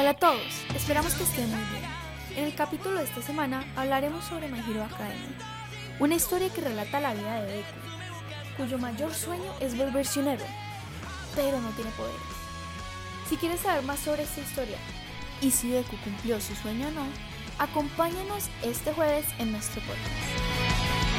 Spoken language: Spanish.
Hola a todos, esperamos que estén muy bien. En el capítulo de esta semana hablaremos sobre My Hero Academia, una historia que relata la vida de Deku, cuyo mayor sueño es volverse un héroe, pero no tiene poderes. Si quieres saber más sobre esta historia y si Deku cumplió su sueño o no, acompáñanos este jueves en nuestro podcast.